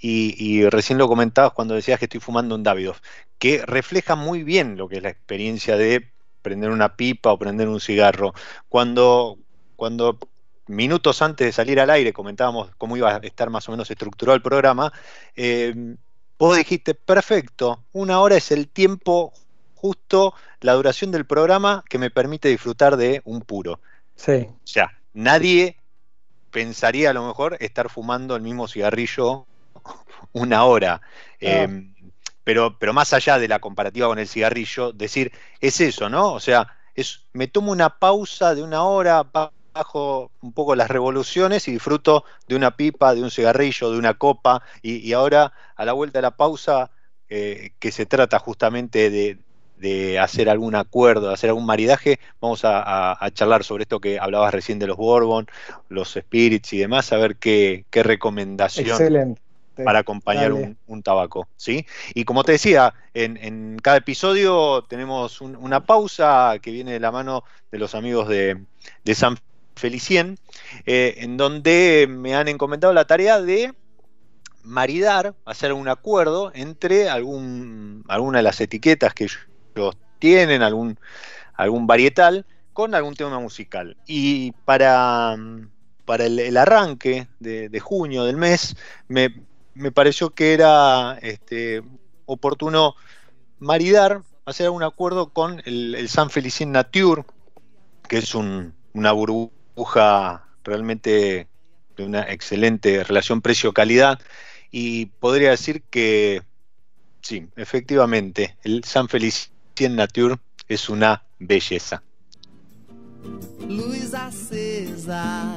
y, y recién lo comentabas cuando decías que estoy fumando un Davidoff, que refleja muy bien lo que es la experiencia de prender una pipa o prender un cigarro. Cuando, cuando minutos antes de salir al aire comentábamos cómo iba a estar más o menos estructurado el programa, eh, vos dijiste, perfecto, una hora es el tiempo justo la duración del programa que me permite disfrutar de un puro. Sí. O sea, nadie pensaría a lo mejor estar fumando el mismo cigarrillo una hora. Eh, pero, pero más allá de la comparativa con el cigarrillo, decir, es eso, ¿no? O sea, es, me tomo una pausa de una hora, ba- bajo un poco las revoluciones y disfruto de una pipa, de un cigarrillo, de una copa, y, y ahora a la vuelta de la pausa, eh, que se trata justamente de, de hacer algún acuerdo, de hacer algún maridaje, vamos a, a- a charlar sobre esto que hablabas recién de los Bourbon, los Spirits y demás, a ver qué, qué recomendación Excelente. Para acompañar un, un tabaco, ¿sí? Y como te decía, en, en cada episodio tenemos un- una pausa que viene de la mano de los amigos de, de San Felicien, eh, en donde me han encomendado la tarea de maridar, hacer un acuerdo entre algún, alguna de las etiquetas que ellos tienen, algún, algún varietal, con algún tema musical. Y para, para el, el arranque de, de junio del mes, me, me pareció que era este, oportuno maridar, hacer un acuerdo con el, San Felicien Nature, que es un- una burbuja realmente de una excelente relación precio-calidad, y podría decir que sí, efectivamente, el San Felicien Nature es una belleza. Luz acesa,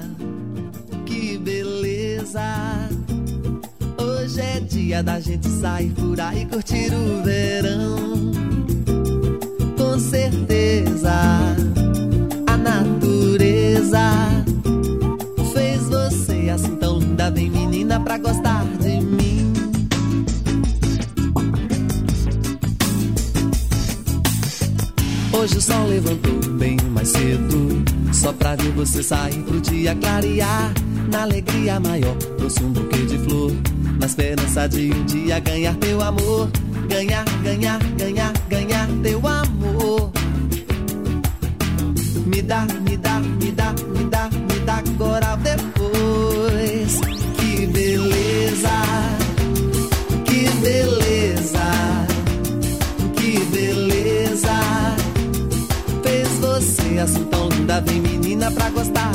que beleza. Hoje é dia da gente sair por aí curtir o verão. Com certeza. A natureza fez você assim tão linda, vem menina pra gostar de mim. Hoje o sol levantou bem mais cedo, só pra ver você sair pro dia clarear. Na alegria maior, trouxe um buquê de flor, na esperança de um dia ganhar teu amor. Ganhar, ganhar, ganhar, ganhar teu amor. Me dá, me dá, me dá, me dá, me dá agora depois. Que beleza, que beleza, que beleza. Fez você assim tão linda, vem menina pra gostar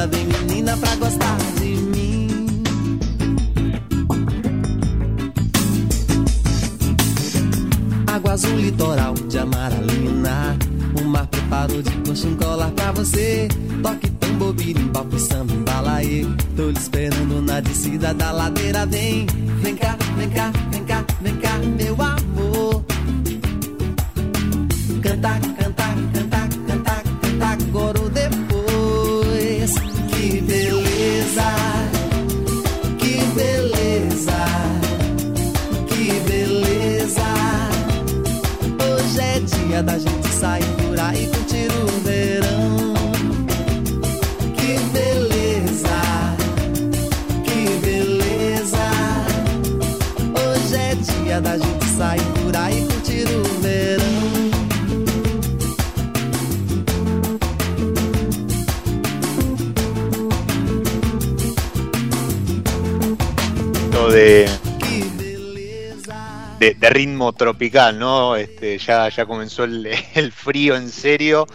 linda, vem menina pra gostar de mim. Água azul, litoral de amaralina. O mar preparou de coxa em colar pra você. Toque tambor, birimbau, samba, embalaê. Tô lhe esperando na descida da ladeira. Vem, vem cá, vem cá, vem cá, vem cá, meu amor. sight. De- ritmo tropical, ¿no? Este, ya, ya comenzó el, el frío en serio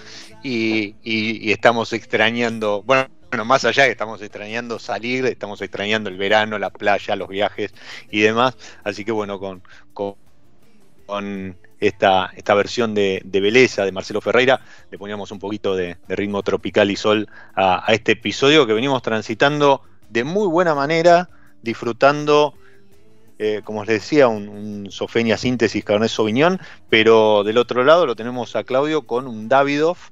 y, y- estamos extrañando, bueno, bueno, más allá que estamos extrañando salir, estamos extrañando el verano, la playa, los viajes y demás. Así que bueno, con, con, esta, esta versión de, de Beleza de Marcelo Ferreira, le poníamos un poquito de, ritmo tropical y sol a este episodio que venimos transitando de muy buena manera, disfrutando eh, como les decía, un, un Sofenia síntesis Cabernet Sauvignon, pero del otro lado lo tenemos a Claudio con un Davidoff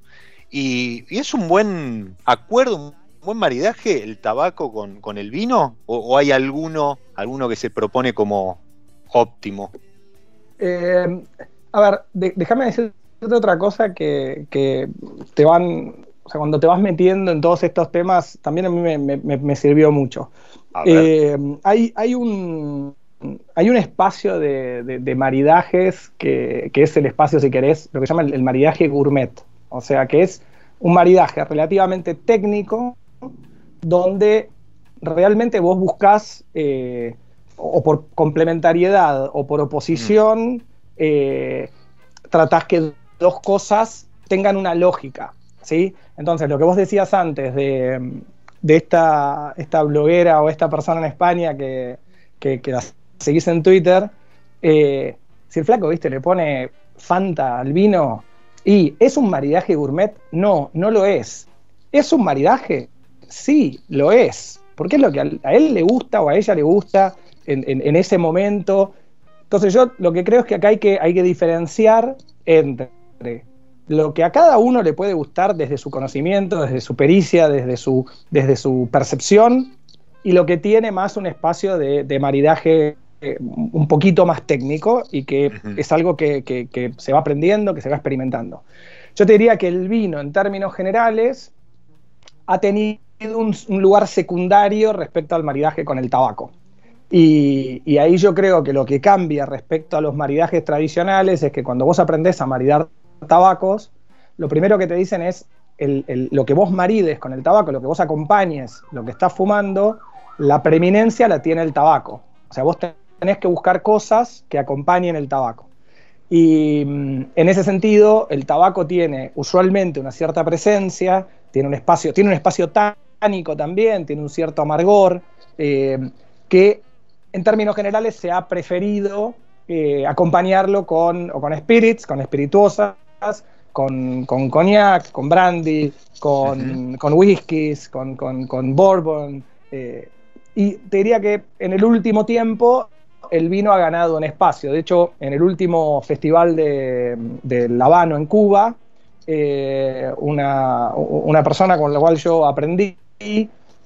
y, y es un buen acuerdo, un buen maridaje el tabaco con, con el vino o, o hay alguno, alguno que se propone como óptimo. Eh, a ver, de- déjame decirte otra cosa que, que te van, o sea, cuando te vas metiendo en todos estos temas, también a mí me, me- me- me sirvió mucho. Eh, hay, hay, un, hay un espacio de, de- de maridajes que, que es el espacio, si querés, lo que se llama el, el maridaje gourmet. O sea, que es un maridaje relativamente técnico donde realmente vos buscás, eh, o por complementariedad o por oposición, eh, tratás que dos cosas tengan una lógica. ¿sí? Entonces, lo que vos decías antes de, de esta, esta bloguera o esta persona en España que, que, seguís en Twitter, eh, si el flaco, viste, le pone Fanta al vino y es un maridaje gourmet, no, no lo es. ¿Es un maridaje? Sí, lo es. Porque es lo que a, él le gusta o a ella le gusta en, en- en ese momento. Entonces yo lo que creo es que acá hay que, hay que diferenciar entre lo que a cada uno le puede gustar desde su conocimiento, desde su pericia, desde su, desde su percepción, y lo que tiene más un espacio de, de maridaje un poquito más técnico y que es algo que, que- que se va aprendiendo, que se va experimentando. Yo te diría que el vino, en términos generales, ha tenido un, un lugar secundario respecto al maridaje con el tabaco. Y, y ahí yo creo que lo que cambia respecto a los maridajes tradicionales es que cuando vos aprendés a maridar tabacos, lo primero que te dicen es el- el- lo que vos marides con el tabaco, lo que vos acompañes, lo que estás fumando, la preeminencia la tiene el tabaco. O sea, vos tenés que buscar cosas que acompañen el tabaco. Y mm, en ese sentido, el tabaco tiene usualmente una cierta presencia, tiene un espacio, tiene un espacio tánico también, tiene un cierto amargor, eh, que en términos generales se ha preferido eh, acompañarlo con, o con spirits, con espirituosas, con, con cognac, con brandy, con, con whiskies, con, con, con bourbon. eh, y te diría que en el último tiempo el vino ha ganado un espacio. De hecho, en el último festival de, del Habano en Cuba, eh, una, una persona con la cual yo aprendí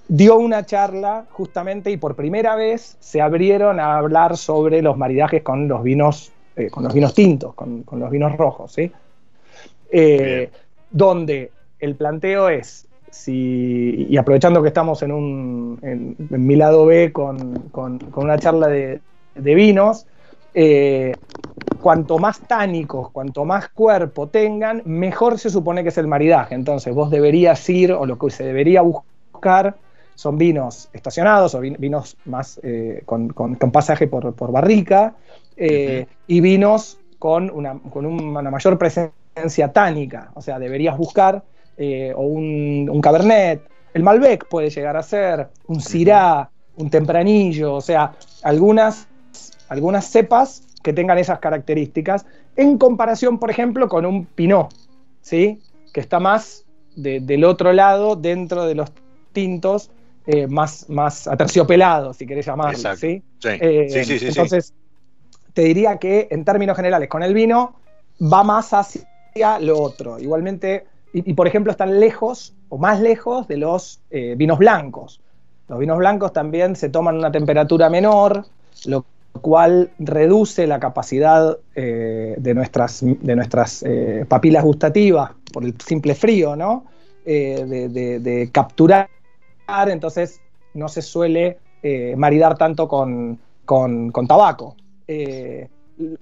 dio una charla justamente y por primera vez se abrieron a hablar sobre los maridajes con los vinos, eh, con los vinos tintos, con, con los vinos rojos, ¿sí? Eh, donde el planteo es, si, y aprovechando que estamos en, un, en, en mi lado B con, con- con una charla de, de vinos, eh, cuanto más tánicos, cuanto más cuerpo tengan, mejor se supone que es el maridaje. Entonces vos deberías ir, o lo que se debería buscar, son vinos estacionados o vin- vinos más eh, con, con- con pasaje por, por barrica eh, y vinos con una, con una mayor presencia tánica. O sea, deberías buscar eh, o un, un Cabernet. El Malbec puede llegar a ser, un Syrah, un Tempranillo, o sea, algunas, algunas cepas que tengan esas características en comparación, por ejemplo, con un Pinot, ¿sí? que está más de- del otro lado dentro de los tintos eh, más, más aterciopelados, si querés llamarlo. Exacto. ¿sí? Sí, Eh, sí, sí, sí, entonces, te diría que en términos generales, con el vino va más hacia lo otro. Igualmente, y, y, por ejemplo, están lejos o más lejos de los eh, vinos blancos. Los vinos blancos también se toman a una temperatura menor, lo cual reduce la capacidad eh, de nuestras, de nuestras eh, papilas gustativas por el simple frío, ¿no? Eh, de, capturar, entonces no se suele maridar tanto con, con- tabaco.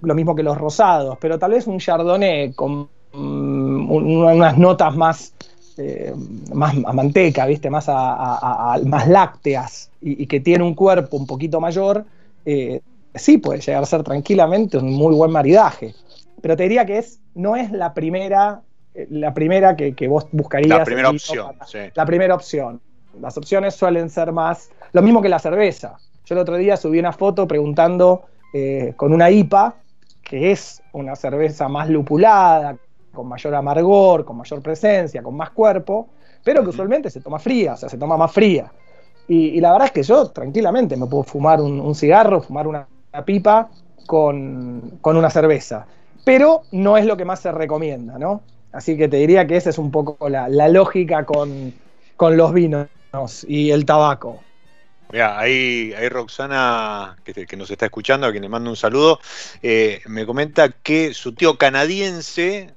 Lo mismo que los rosados, pero tal vez un chardonnay con mm, un- unas notas más, más a manteca, ¿viste? Más, a, a- más lácteas y, que tiene un cuerpo un poquito mayor, sí puede llegar a ser tranquilamente un muy buen maridaje. Pero te diría que es, no es la primera, eh, la primera que, que vos buscarías. La primera opción, para- sí. la primera opción. Las opciones suelen ser más. Lo mismo que la cerveza. Yo el otro día subí una foto preguntando eh, con una IPA, que es una cerveza más lupulada, con mayor amargor, con mayor presencia, con más cuerpo, pero que usualmente se toma fría, o sea, se toma más fría. Y, y la verdad es que yo tranquilamente me puedo fumar un, un cigarro, fumar una pipa con, con una cerveza. Pero no es lo que más se recomienda, ¿no? Así que te diría que esa es un poco la, la lógica con, con los vinos y el tabaco. Mira, ahí, ahí Roxana, que, que nos está escuchando, a quien le mando un saludo, eh, me comenta que su tío canadiense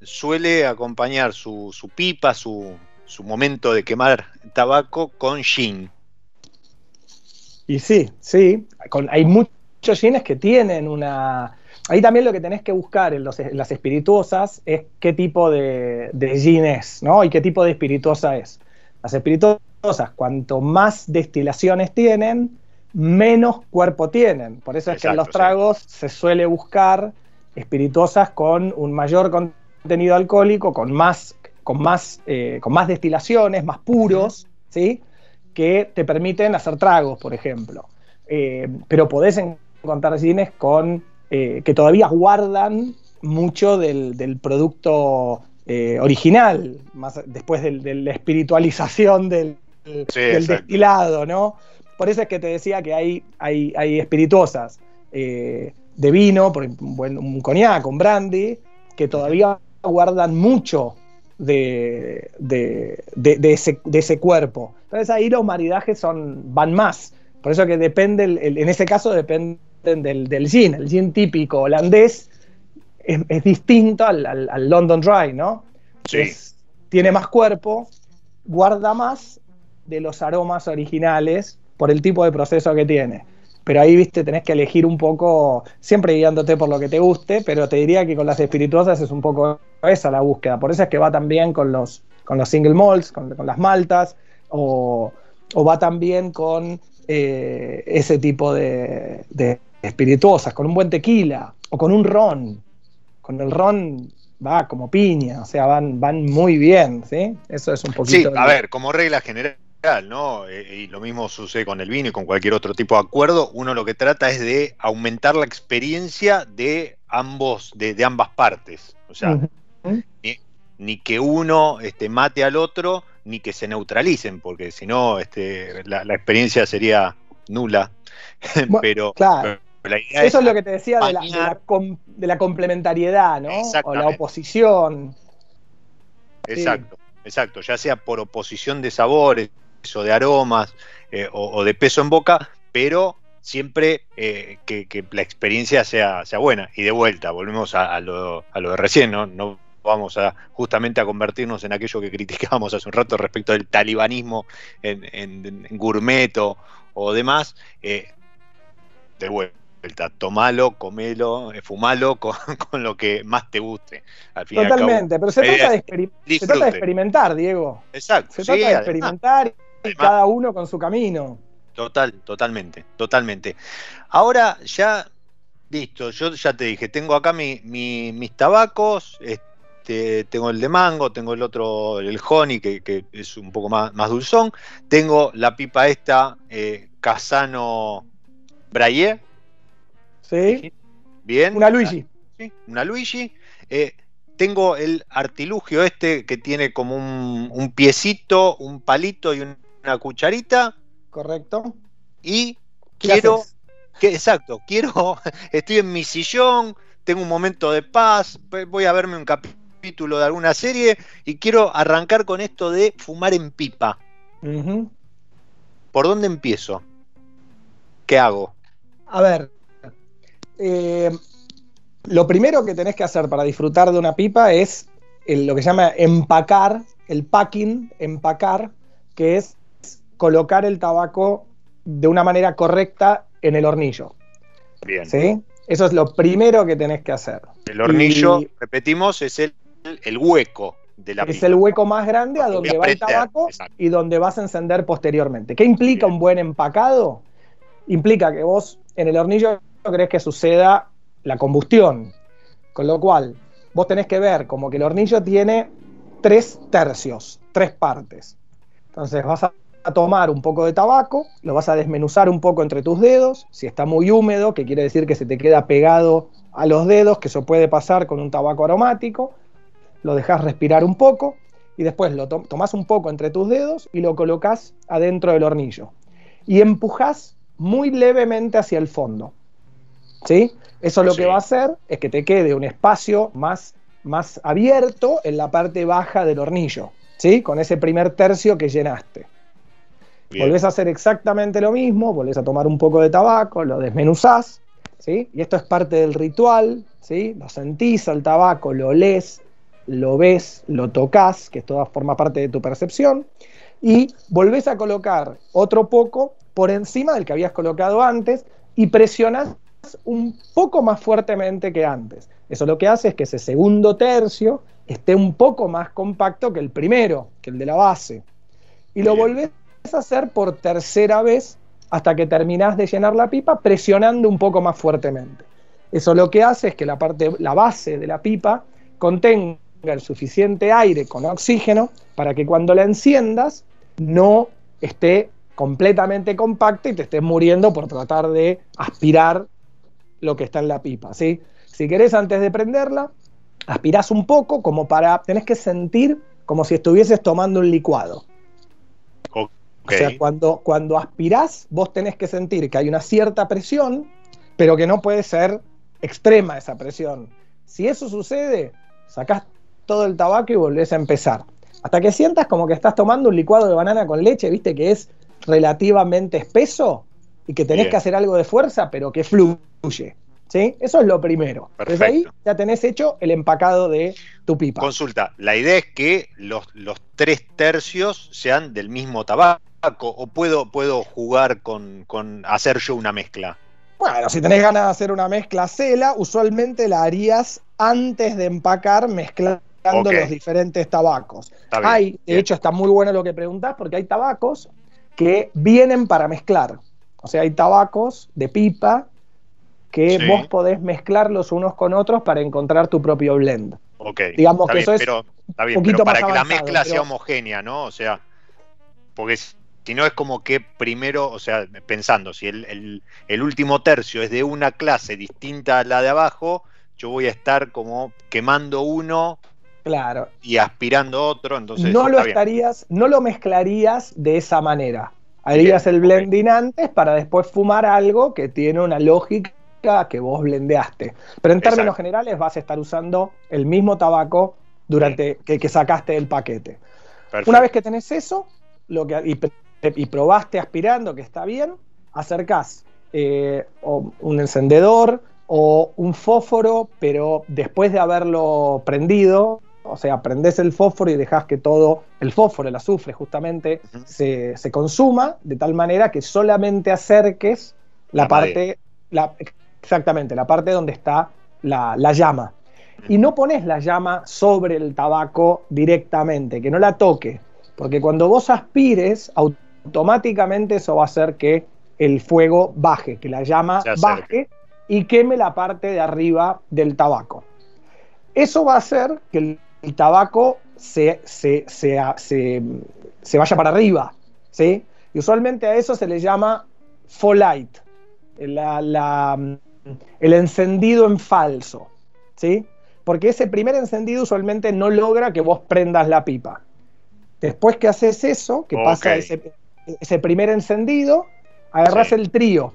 suele acompañar su, su pipa, su, su momento de quemar tabaco con gin. Y sí, sí, con- hay muchos gines que tienen una... Ahí también lo que tenés que buscar en, los- en las espirituosas es qué tipo de, de gin es, ¿no? Y qué tipo de espirituosa es. Las espirituosas, cuanto más destilaciones tienen, menos cuerpo tienen. Por eso es que en los sí. tragos se suele buscar espirituosas con un mayor contenido alcohólico, con más, con más, eh, con más destilaciones, más puros, ¿sí? que te permiten hacer tragos, por ejemplo. Eh, pero podés encontrar gines con, eh, que todavía guardan mucho del, del producto eh, original, más después del- de la espiritualización del, Sí, del exacto. destilado, ¿no? Por eso es que te decía que hay, hay, hay espirituosas eh, de vino, por un, buen, un cognac, un brandy, que todavía guardan mucho de, de, de- ese, de ese cuerpo. Entonces ahí los maridajes son, van más. Por eso que depende, el- el- en ese caso del, del gin. El gin típico holandés es, es distinto al, al- al London Dry, ¿no? Sí. Es- tiene más cuerpo, guarda más de los aromas originales por el tipo de proceso que tiene. Pero ahí, viste, tenés que elegir un poco, siempre guiándote por lo que te guste, pero te diría que con las espirituosas es un poco esa la búsqueda. Por eso es que va también con los, con los single malts, con, con las maltas, o, o va también con eh, ese tipo de, de espirituosas, con un buen tequila, o con un ron. Con el ron va como piña, o sea, van, van muy bien, ¿sí? Eso es un Sí, poquito... a ver, como regla general, ¿no? Eh, y lo mismo sucede con el vino y con cualquier otro tipo de acuerdo, uno lo que trata es de aumentar la experiencia de ambos, de, de ambas partes. O sea, ni, ni que uno este, mate al otro, ni que se neutralicen, porque si no, este, la, la experiencia sería nula. Bueno, pero, claro. Eso es lo que te decía de la, de la com- de la complementariedad, ¿no? O la oposición. Exacto, exacto, ya sea por oposición de sabores o de aromas eh, o, o de peso en boca, pero siempre eh, que, que la experiencia sea, sea buena. Y de vuelta, volvemos a, a lo, a lo de recién, ¿no? No vamos a justamente a convertirnos en aquello que criticábamos hace un rato respecto del talibanismo en, en- en gourmet o, o demás. eh, de vuelta, tomalo, comelo, eh, fumalo con, con lo que más te guste. Al fin y al cabo. Totalmente, pero se trata, de se trata de experimentar, Diego. Exacto. Se sí, trata de además, experimentar y cada uno con su camino. Total, totalmente, totalmente. Ahora ya, listo, yo ya te dije, tengo acá mi- mi- mis tabacos, este, tengo el de mango, tengo el otro, el honey, que, que es un poco más, más dulzón, tengo la pipa esta, eh, Casano Braille, ¿Sí? bien. Una Luigi. Sí, una Luigi. Eh, tengo el artilugio este que tiene como un, un piecito, un palito y un- una cucharita. Correcto. Y ¿Qué quiero, que, exacto, quiero, estoy en mi sillón, tengo un momento de paz, voy a verme un capítulo de alguna serie y quiero arrancar con esto de fumar en pipa. ¿Por dónde empiezo? ¿Qué hago? A ver, eh, lo primero que tenés que hacer para disfrutar de una pipa es el- lo que se llama empacar, el packing, empacar, que es colocar el tabaco de una manera correcta en el hornillo. Bien. ¿sí? Eso es lo primero que tenés que hacer. El hornillo, Y- repetimos, es el, el hueco de la es pipa. el hueco más grande a donde va el tabaco exacto. y donde vas a encender posteriormente. ¿Qué implica Bien. un buen empacado? Implica que vos en el hornillo querés que suceda la combustión. Con lo cual, vos tenés que ver como que el hornillo tiene tres tercios, tres partes. Entonces vas a tomar un poco de tabaco, lo vas a desmenuzar un poco entre tus dedos, si está muy húmedo, que quiere decir que se te queda pegado a los dedos, que eso puede pasar con un tabaco aromático, lo dejas respirar un poco y después lo to tomás un poco entre tus dedos y lo colocas adentro del hornillo. Y empujás muy levemente hacia el fondo. ¿Sí? Eso lo Sí. que va a hacer es que te quede un espacio más, más abierto en la parte baja del hornillo. ¿Sí? Con ese primer tercio que llenaste. Bien. Volvés a hacer exactamente lo mismo, volvés a tomar un poco de tabaco, lo desmenuzás, ¿sí? Y esto es parte del ritual, ¿sí? Lo sentís al tabaco, lo lees, lo ves, lo tocas, que todo forma parte de tu percepción, y volvés a colocar otro poco por encima del que habías colocado antes y presionás un poco más fuertemente que antes. Eso lo que hace es que ese segundo tercio esté un poco más compacto que el primero, que el de la base. Y lo volvés a hacer por tercera vez hasta que terminás de llenar la pipa presionando un poco más fuertemente. Eso lo que hace es que la parte, la base de la pipa contenga el suficiente aire con oxígeno para que cuando la enciendas no esté completamente compacta y te estés muriendo por tratar de aspirar lo que está en la pipa, ¿sí? Si querés antes de prenderla, aspirás un poco como para tenés que sentir como si estuvieses tomando un licuado. Ok. O sea, cuando, cuando aspirás, vos tenés que sentir que hay una cierta presión, pero que no puede ser extrema esa presión. Si eso sucede, sacás todo el tabaco y volvés a empezar. Hasta que sientas como que estás tomando un licuado de banana con leche, viste que es relativamente espeso y que tenés Bien. que hacer algo de fuerza, pero que fluye. ¿Sí? Eso es lo primero. Desde ahí ya tenés hecho el empacado de tu pipa. Consulta, la idea es que los, los tres tercios sean del mismo tabaco o puedo, puedo jugar con, con hacer yo una mezcla. Bueno, si tenés ganas de hacer una mezcla cela, usualmente la harías antes de empacar mezclando los diferentes tabacos. Bien, Hay, de bien. hecho, está muy bueno lo que preguntás porque hay tabacos que vienen para mezclar. O sea, hay tabacos de pipa que Sí. vos podés mezclar los unos con otros para encontrar tu propio blend. Ok. Digamos está que bien, eso es pero, está bien, poquito pero para más que la mezcla sea homogénea, ¿no? O sea, porque si no es como que primero, o sea, pensando, si el, el- el último tercio es de una clase distinta a la de abajo, yo voy a estar como quemando uno Claro. y aspirando otro, entonces no lo bien. estarías, no lo mezclarías de esa manera. Harías el blending antes para después fumar algo que tiene una lógica que vos blendeaste. Pero en términos Exacto. generales vas a estar usando el mismo tabaco durante que, que sacaste del paquete. Perfecto. Una vez que tenés eso lo que, y, pr- y probaste aspirando que está bien, acercás eh, o un encendedor o un fósforo, pero después de haberlo prendido, o sea, prendés el fósforo y dejás que todo, el fósforo, el azufre justamente, se, se consuma, de tal manera que solamente acerques la, La parte, la- exactamente, la parte donde está la, la llama. Y no pones la llama sobre el tabaco directamente, que no la toque, porque cuando vos aspires, automáticamente eso va a hacer que el fuego baje, que la llama baje y queme la parte de arriba del tabaco. Eso va a hacer que el, el tabaco se, se- se- se- vaya para arriba, ¿sí? Y usualmente a eso se le llama fall light, la- la- el encendido en falso, ¿sí? Porque ese primer encendido usualmente no logra que vos prendas la pipa. Después que haces eso, que pasa ese, ese primer encendido, agarrás Sí. el trío,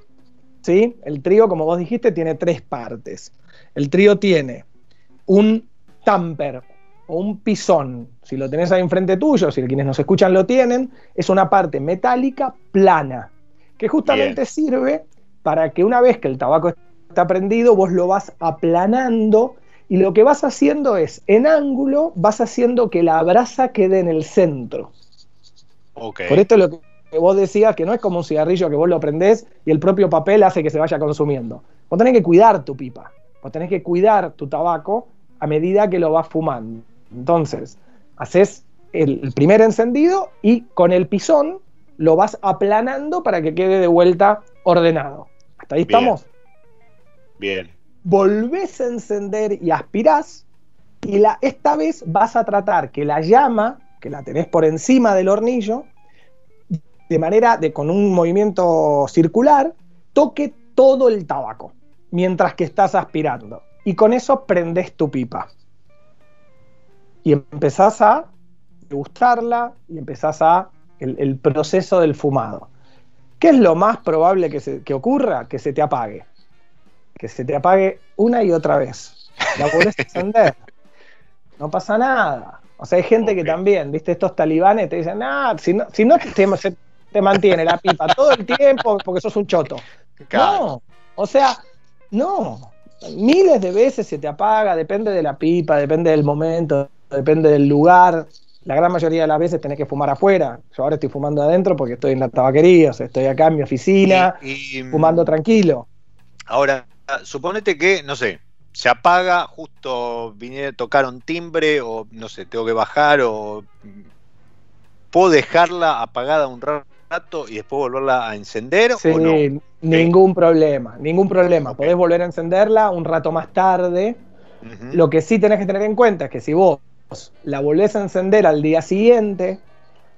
¿sí? El trío, como vos dijiste, tiene tres partes. El trío tiene un tamper o un pisón, si lo tenés ahí enfrente tuyo, si quienes nos escuchan lo tienen, es una parte metálica plana, que justamente Bien. sirve para que una vez que el tabaco está prendido, vos lo vas aplanando y lo que vas haciendo es, en ángulo, vas haciendo que la brasa quede en el centro. Por esto es lo que vos decías, que no es como un cigarrillo que vos lo prendés y el propio papel hace que se vaya consumiendo. Vos tenés que cuidar tu pipa, vos tenés que cuidar tu tabaco a medida que lo vas fumando. Entonces, haces el, primer encendido y con el pisón lo vas aplanando para que quede de vuelta ordenado. ¿Hasta ahí Bien. estamos? Bien. volvés a encender y aspirás, y la, esta vez vas a tratar que la llama, que la tenés por encima del hornillo, de manera de con un movimiento circular, toque todo el tabaco mientras que estás aspirando. Y con eso prendés tu pipa. Y empezás a gustarla y empezás a el, el proceso del fumado. ¿Qué es lo más probable que, se- que ocurra? Que se te apague que se te apague una y otra vez. La a encender. No pasa nada. O sea, hay gente que también, viste, estos talibanes te dicen, ah, si no, si no te, se- te mantiene la pipa todo el tiempo porque sos un choto. No, o sea, no. Miles de veces se te apaga, depende de la pipa, depende del momento, depende del lugar. La gran mayoría de las veces tenés que fumar afuera. Yo ahora estoy fumando adentro porque estoy en la tabaquería, o sea, estoy acá en mi oficina, Y- y, fumando tranquilo. Ahora, suponete que, no sé, se apaga, justo vinieron, tocaron timbre, o no sé, tengo que bajar, o mm, puedo dejarla apagada un rato y después volverla a encender, Sí, o no. ningún problema, ningún problema. Ok. Podés volver a encenderla un rato más tarde. Lo que sí tenés que tener en cuenta es que si vos la volvés a encender al día siguiente,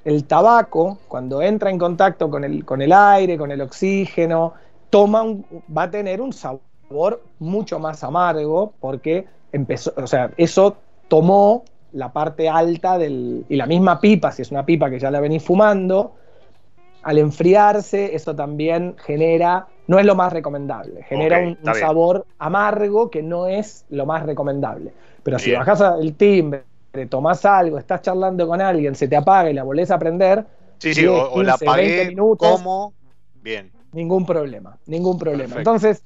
el tabaco, cuando entra en contacto con el, con el aire, con el oxígeno, toma un- va a tener un sabor mucho más amargo porque empezó, o sea, eso tomó la parte alta del, y la misma pipa, si es una pipa que ya la venís fumando, al enfriarse, eso también genera, no es lo más recomendable, genera un, sabor amargo que no es lo más recomendable. Pero si Bien. bajás el timbre, tomás algo, estás charlando con alguien, se te apaga y la volvés a prender, Sí, sí, 10, o, o la 15, 20 apagué, minutos. como, bien, ningún problema, ningún problema. Perfecto. Entonces,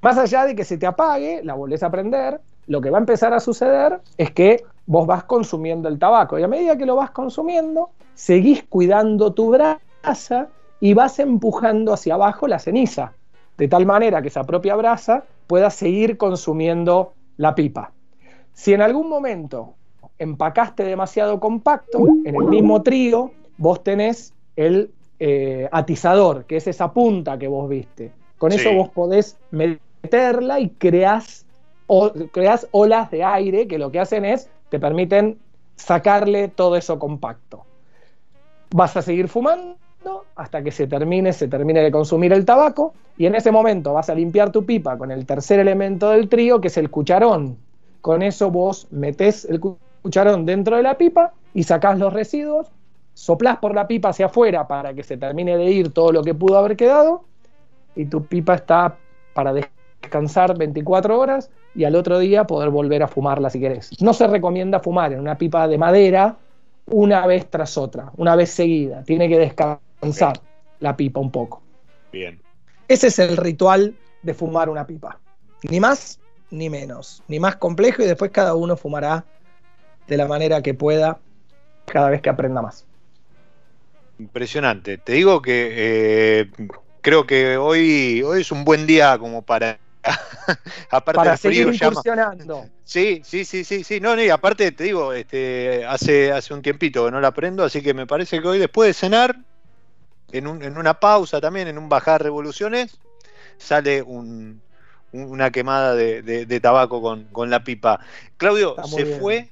más allá de que se te apague, la volvés a prender, lo que va a empezar a suceder es que vos vas consumiendo el tabaco y a medida que lo vas consumiendo, seguís cuidando tu brasa y vas empujando hacia abajo la ceniza, de tal manera que esa propia brasa pueda seguir consumiendo la pipa. Si en algún momento empacaste demasiado compacto, en el mismo trío vos tenés el eh, atizador, que es esa punta que vos viste. Con Sí. eso vos podés meterla y creás, o, creás olas de aire que lo que hacen es, te permiten sacarle todo eso compacto. Vas a seguir fumando hasta que se termine, se termine de consumir el tabaco y en ese momento vas a limpiar tu pipa con el tercer elemento del trío, que es el cucharón. Con eso vos metés el cu- cucharón dentro de la pipa y sacás los residuos, soplás por la pipa hacia afuera para que se termine de ir todo lo que pudo haber quedado y tu pipa está para descansar 24 horas y al otro día poder volver a fumarla si querés. No se recomienda fumar en una pipa de madera una vez tras otra, una vez seguida. Tiene que descansar la pipa un poco. Bien. Ese es el ritual de fumar una pipa. Ni más ni menos. Ni más complejo y después cada uno fumará de la manera que pueda cada vez que aprenda más. Impresionante. Te digo que eh, creo que hoy, hoy es un buen día como para aparte Para del frío seguir llama- incursionando. Sí, sí, sí, sí, sí. No, no, y aparte te digo, este, hace, hace un tiempito que no la prendo, así que me parece que hoy después de cenar, en, un- en una pausa también, en un bajar revoluciones, sale un- un- una quemada de, de- de tabaco con, con la pipa. Claudio, se bien. fue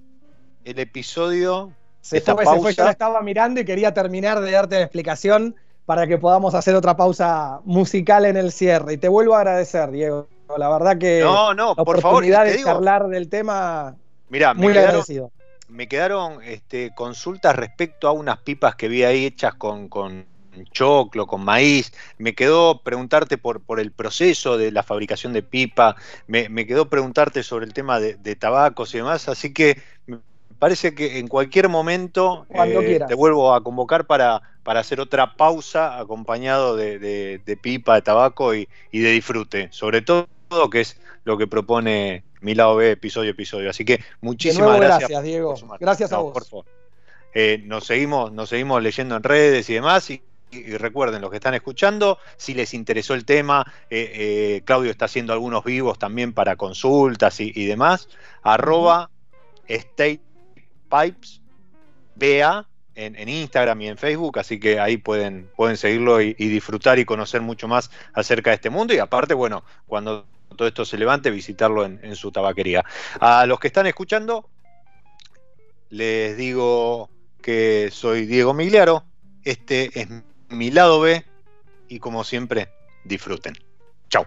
el episodio. Se Esta fue, se fue, pausa- yo la estaba mirando y quería terminar de darte la explicación para que podamos hacer otra pausa musical en el cierre. Y te vuelvo a agradecer, Diego. La verdad que No, no, la por favor, te de digo, charlar del tema, mirá, me muy quedaron, agradecido. me quedaron este, consultas respecto a unas pipas que vi ahí hechas con, con choclo, con maíz. Me quedó preguntarte por, por el proceso de la fabricación de pipa. Me, me quedó preguntarte sobre el tema de, de tabacos y demás. Así que me parece que en cualquier momento eh, te vuelvo a convocar para, para hacer otra pausa acompañado de, de- de pipa, de tabaco y, y de disfrute. Sobre todo que es lo que propone mi lado B episodio episodio. Así que muchísimas nuevo, gracias. gracias, Diego. Gracias a No, vos. por favor. Eh, nos, seguimos, nos seguimos leyendo en redes y demás. Y, y recuerden, los que están escuchando, si les interesó el tema, eh, eh, Claudio está haciendo algunos vivos también para consultas y, y demás. Arroba State Pipes BA en, Instagram y en Facebook, así que ahí pueden, pueden seguirlo y, y disfrutar y conocer mucho más acerca de este mundo. Y aparte, bueno, cuando todo esto se levante, visitarlo en, en su tabaquería. A los que están escuchando, les digo que soy Diego Migliaro, este es mi lado B y como siempre, disfruten. Chao.